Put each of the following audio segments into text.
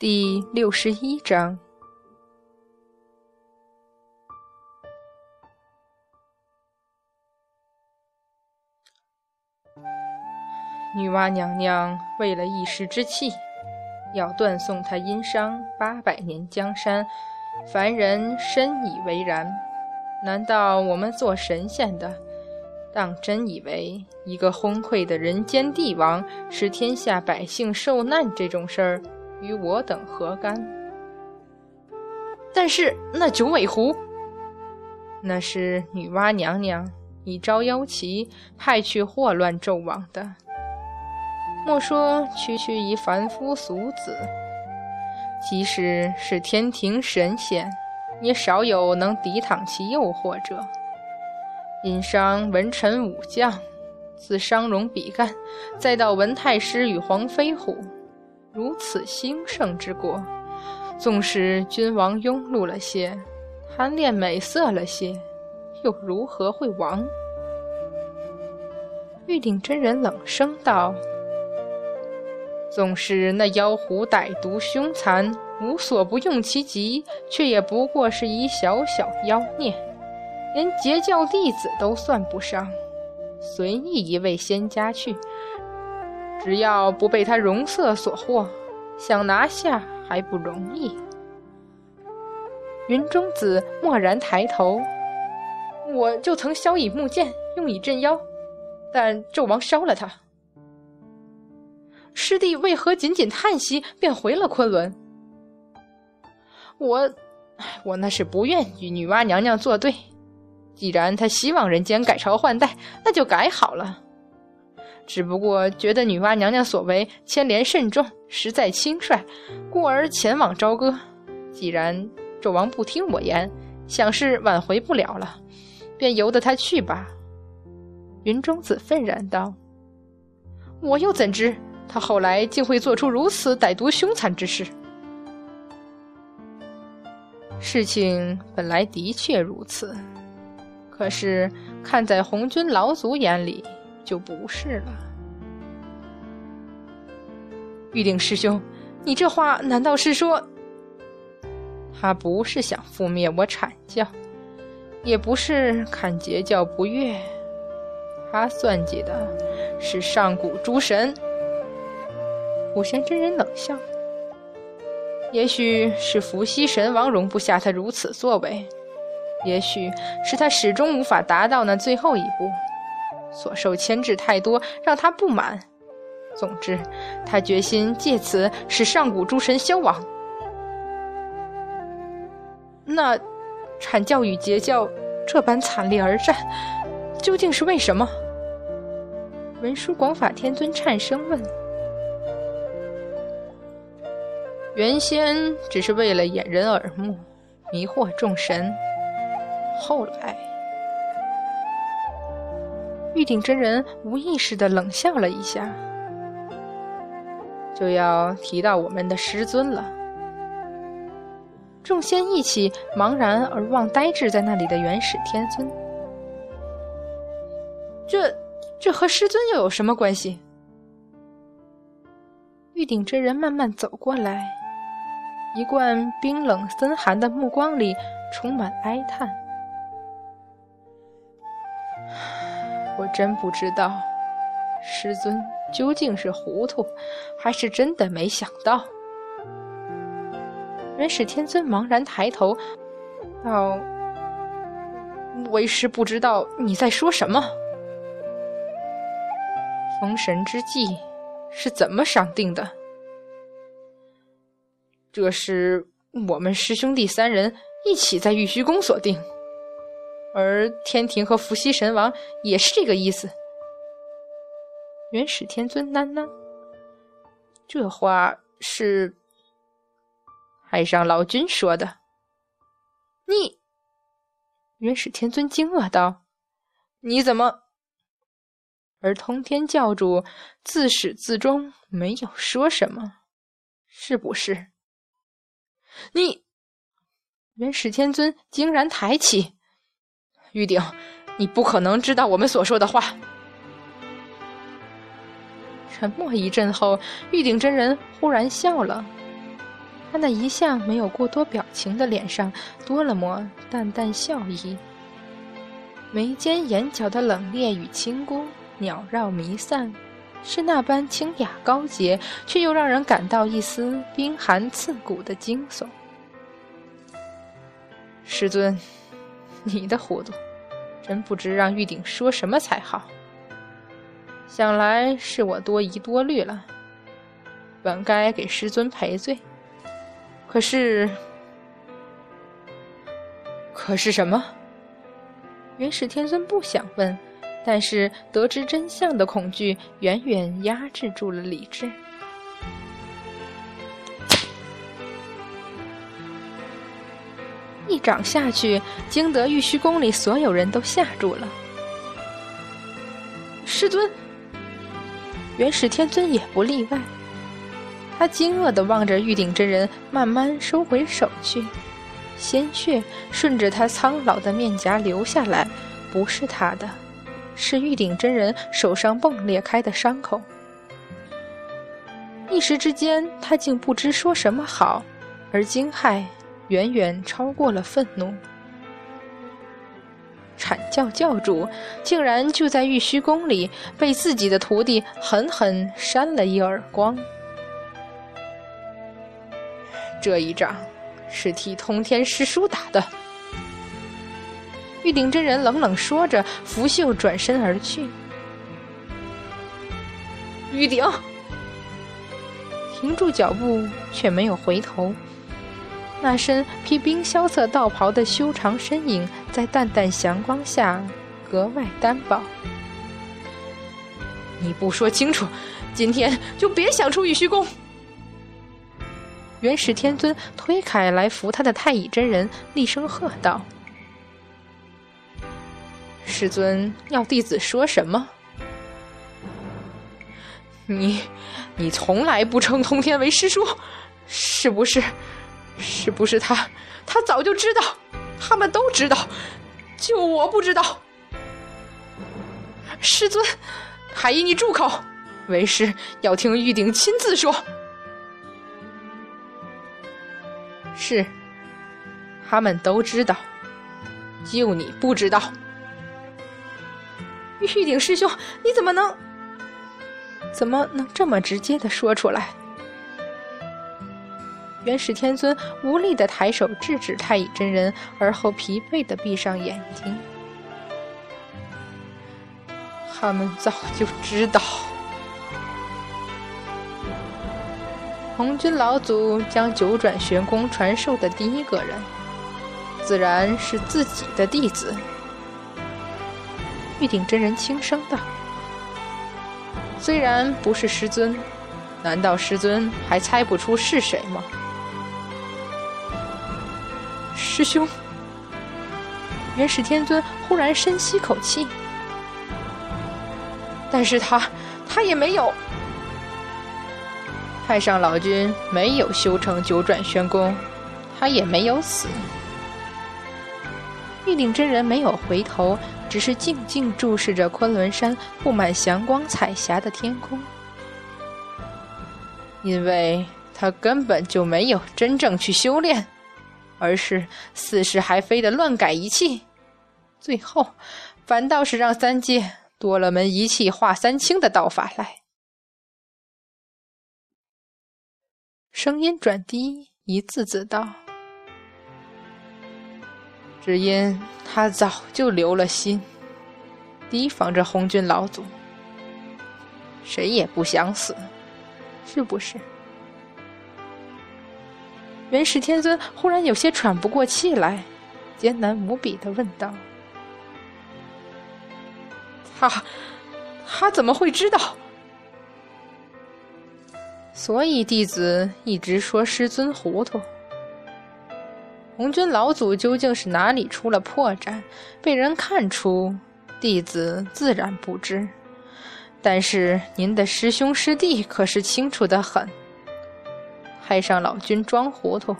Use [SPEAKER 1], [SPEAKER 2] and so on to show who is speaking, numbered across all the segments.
[SPEAKER 1] 第六十一章，女娲娘娘为了一时之气，要断送她殷商八百年江山，凡人深以为然。难道我们做神仙的，当真以为一个昏聩的人间帝王，使天下百姓受难这种事儿？与我等何干？但是那九尾狐，那是女娲娘娘以招妖旗派去祸乱纣王的。莫说区区一凡夫俗子，即使是天庭神仙，也少有能抵挡其诱惑者。殷商文臣武将，自商容比干，再到文太师与黄飞虎。如此兴盛之国，纵使君王庸碌了些，贪恋美色了些，又如何会亡？玉鼎真人冷声道：“纵使那妖狐歹毒凶残，无所不用其极，却也不过是一小小妖孽，连截教弟子都算不上。随意一位仙家去。”只要不被他容色所惑，想拿下还不容易。云中子蓦然抬头，我就曾削以木剑，用以镇妖，但纣王烧了他。师弟为何仅仅叹息，便回了昆仑？我，我那是不愿与女娲娘娘作对。既然她希望人间改朝换代，那就改好了。只不过觉得女娲娘娘所为牵连甚重，实在轻率，故而前往朝歌。既然纣王不听我言，想是挽回不了了，便由得他去吧。云中子愤然道：“我又怎知他后来竟会做出如此歹毒凶残之事？事情本来的确如此，可是看在红军老祖眼里。”就不是了，玉鼎师兄，你这话难道是说，他不是想覆灭我阐教，也不是看截教不悦，他算计的是上古诸神。虎仙真人冷笑，也许是伏羲神王容不下他如此作为，也许是他始终无法达到那最后一步。所受牵制太多，让他不满。总之，他决心借此使上古诸神消亡。那阐教与截教这般惨烈而战，究竟是为什么？文殊广法天尊颤声问：“原先只是为了掩人耳目，迷惑众神，后来……”玉鼎真人无意识的冷笑了一下，就要提到我们的师尊了。众仙一起茫然而望呆滞在那里的元始天尊。这这和师尊又有什么关系？玉鼎真人慢慢走过来，一贯冰冷森寒的目光里充满哀叹。我真不知道，师尊究竟是糊涂，还是真的没想到。元始天尊茫然抬头，道：“为师不知道你在说什么。封神之计是怎么商定的？这是我们师兄弟三人一起在玉虚宫所定。”而天庭和伏羲神王也是这个意思。元始天尊喃喃：“这话是海上老君说的。”你，元始天尊惊愕道：“你怎么？”而通天教主自始至终没有说什么，是不是？你，元始天尊竟然抬起。玉鼎，你不可能知道我们所说的话。沉默一阵后，玉鼎真人忽然笑了：“他那一向没有过多表情的脸上多了抹淡淡笑意，眉间眼角的冷冽与清孤袅绕弥散，是那般清雅高洁，却又让人感到一丝冰寒刺骨的惊悚。师尊，你的糊涂，真不知让玉鼎说什么才好。想来是我多疑多虑了，本该给师尊赔罪。可是，可是什么？元始天尊不想问，但是得知真相的恐惧远远压制住了理智。一掌下去，惊得玉虚宫里所有人都吓住了。师尊，元始天尊也不例外。他惊愕地望着玉鼎真人，慢慢收回手去，鲜血顺着他苍老的面颊流下来，不是他的，是玉鼎真人手上迸裂开的伤口。一时之间，他竟不知说什么好，而惊骇远远超过了愤怒。阐教教主竟然就在玉虚宫里被自己的徒弟狠狠扇了一耳光。这一掌是替通天师叔打的。玉鼎真人冷冷说着，拂袖转身而去。玉鼎停住脚步，却没有回头。那身披冰萧瑟道袍的修长身影，在淡淡祥光下格外单薄。你不说清楚，今天就别想出玉虚宫。元始天尊推开来扶他的太乙真人，厉声喝道：“师尊要弟子说什么？你，你从来不称通天为师叔，是不是？是不是他？他早就知道，他们都知道，就我不知道。师尊，太乙，你住口！为师要听玉鼎亲自说。”是，他们都知道，就你不知道。玉鼎师兄，你怎么能，怎么能这么直接的说出来？元始天尊无力的抬手制止太乙真人，而后疲惫的闭上眼睛。他们早就知道。红军老祖将九转玄功传授的第一个人，自然是自己的弟子。玉鼎真人轻声道：“虽然不是师尊，难道师尊还猜不出是谁吗？”师兄，元始天尊忽然深吸口气，但是他，他也没有。太上老君没有修成九转玄功，他也没有死。玉鼎真人没有回头，只是静静注视着昆仑山布满祥光彩霞的天空，因为他根本就没有真正去修炼，而是似是还非的乱改一气，最后反倒是让三界多了门一气化三清的道法来。声音转低，一字字道：“只因他早就留了心，提防着红军老祖。谁也不想死，是不是？”元始天尊忽然有些喘不过气来，艰难无比的问道：“他，他怎么会知道？”所以弟子一直说师尊糊涂。红军老祖究竟是哪里出了破绽，被人看出，弟子自然不知。但是您的师兄师弟可是清楚的很。太上老君装糊涂，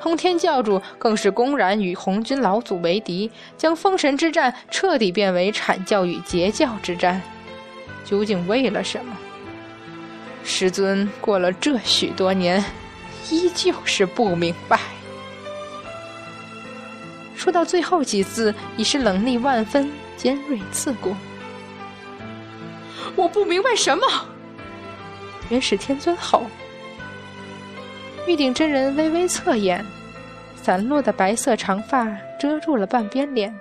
[SPEAKER 1] 通天教主更是公然与红军老祖为敌，将封神之战彻底变为阐教与截教之战，究竟为了什么？师尊过了这许多年，依旧是不明白。说到最后几字，已是冷厉万分，尖锐刺骨。我不明白什么。元始天尊吼。玉鼎真人微微侧眼，散落的白色长发遮住了半边脸，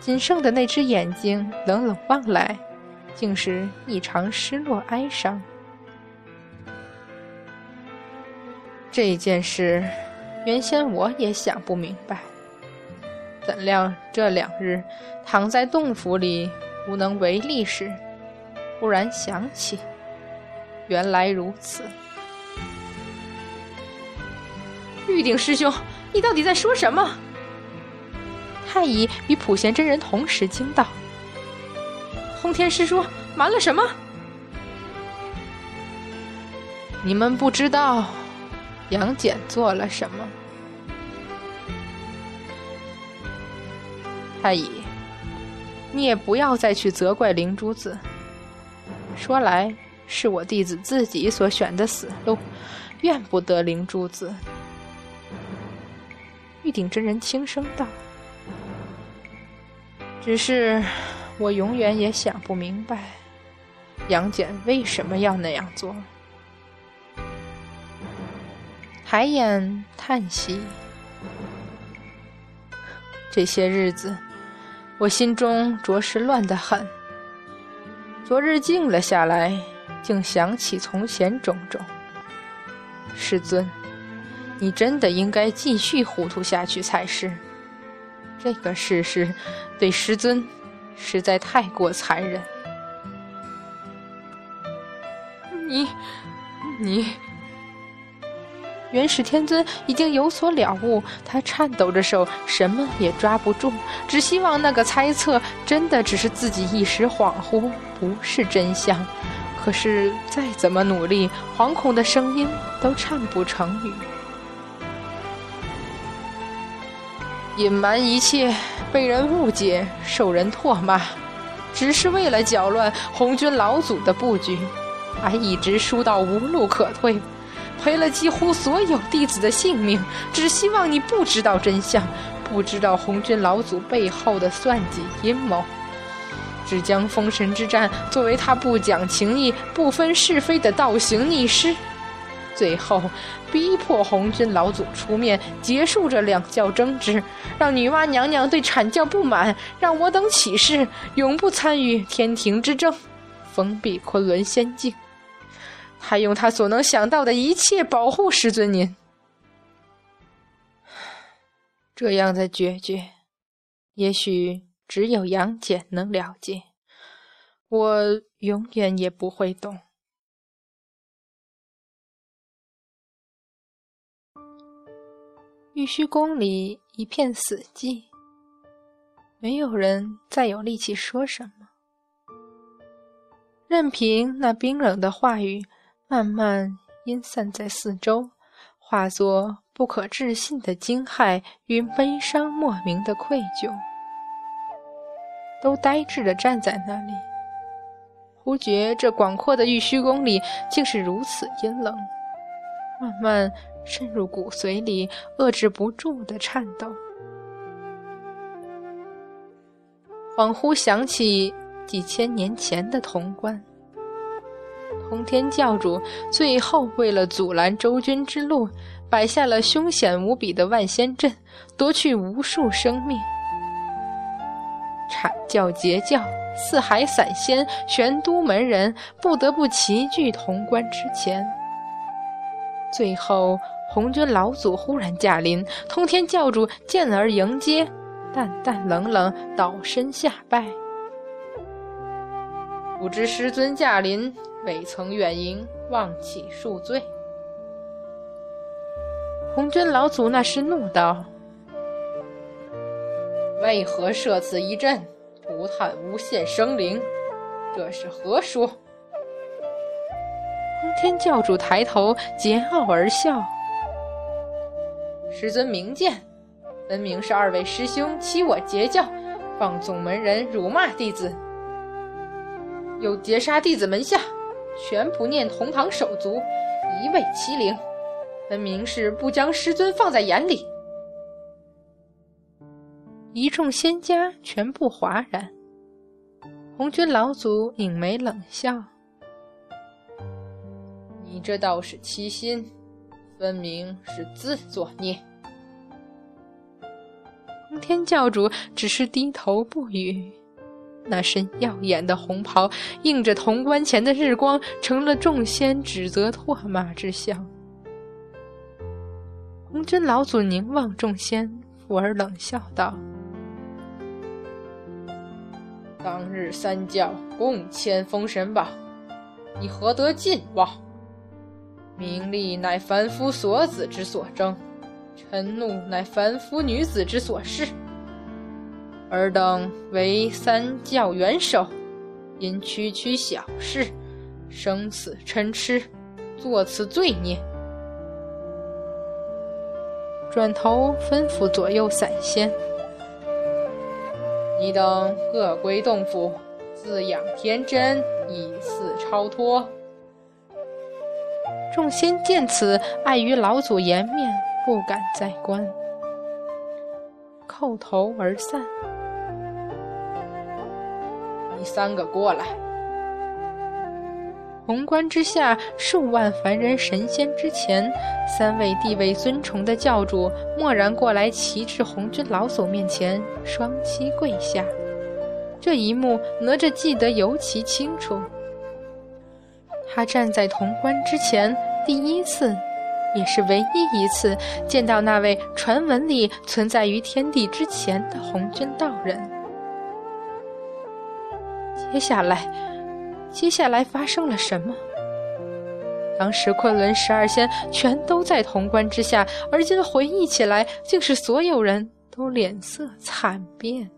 [SPEAKER 1] 仅剩的那只眼睛冷冷望来，竟是异常失落哀伤。这件事，原先我也想不明白，怎料这两日躺在洞府里无能为力时，忽然想起，原来如此。玉鼎师兄，你到底在说什么？太乙与普贤真人同时惊道：“轰天师叔瞒了什么？你们不知道杨戬做了什么？”太乙，你也不要再去责怪灵珠子。说来是我弟子自己所选的死路，怨不得灵珠子。玉鼎真人轻声道：“只是我永远也想不明白，杨戬为什么要那样做。”抬眼叹息，这些日子我心中着实乱得很。昨日静了下来，竟想起从前种种。师尊。你真的应该继续糊涂下去才是。这个事实对师尊实在太过残忍。你，你，元始天尊已经有所了悟，他颤抖着手，什么也抓不住，只希望那个猜测真的只是自己一时恍惚，不是真相。可是再怎么努力，惶恐的声音都颤不成语。隐瞒一切，被人误解，受人唾骂，只是为了搅乱红军老祖的布局，还一直输到无路可退，赔了几乎所有弟子的性命，只希望你不知道真相，不知道红军老祖背后的算计阴谋，只将封神之战作为他不讲情义、不分是非的倒行逆施。最后，逼迫红军老祖出面结束这两教争执，让女娲娘娘对阐教不满，让我等起誓永不参与天庭之争，封闭昆仑仙境。他用他所能想到的一切保护师尊您。这样的决绝，也许只有杨戬能了解，我永远也不会懂。玉虚宫里一片死寂，没有人再有力气说什么，任凭那冰冷的话语慢慢阴散在四周，化作不可置信的惊骇与悲伤莫名的愧疚，都呆滞地站在那里，忽觉这广阔的玉虚宫里竟是如此阴冷，慢慢。渗入骨髓里，遏制不住的颤抖。恍惚想起几千年前的潼关，通天教主最后为了阻拦周军之路，摆下了凶险无比的万仙阵，夺去无数生命。阐教、截教、四海散仙、玄都门人不得不齐聚潼关之前。最后，红军老祖忽然驾临，通天教主见而迎接，淡淡冷冷，倒身下拜。不知师尊驾临，未曾远迎，望起恕罪。红军老祖那时怒道：“为何设此一阵，涂炭诬陷生灵？这是何说？”天教主抬头桀骜而笑：“师尊明鉴，分明是二位师兄欺我截教，放纵门人辱骂弟子，又劫杀弟子门下，全不念同堂手足，一味欺凌。分明是不将师尊放在眼里。一众仙家全部哗然。红军老祖拧眉冷笑：“你这倒是欺心，分明是自作孽。”通天教主只是低头不语。那身耀眼的红袍映着潼关前的日光，成了众仙指责唾骂之象。红军老祖凝望众仙，附耳冷笑道：“当日三教共迁封神榜，你何得尽忘？名利乃凡夫所子之所争，嗔怒乃凡夫女子之所事。”尔等为三教元首，因区区小事，生死嗔痴，作此罪孽。转头吩咐左右散仙：“你等各归洞府，自养天真，以似超脱。”众仙见此，碍于老祖颜面，不敢再观，叩头而散。你三个过来！宏观之下，数万凡人神仙之前，三位地位尊崇的教主蓦然过来，齐至红军老祖面前，双膝跪下。这一幕，哪吒记得尤其清楚。他站在潼关之前，第一次，也是唯一一次见到那位传闻里存在于天地之前的红军道人。接下来，接下来发生了什么？当时昆仑十二仙全都在潼关之下，而今回忆起来，竟是所有人都脸色惨变。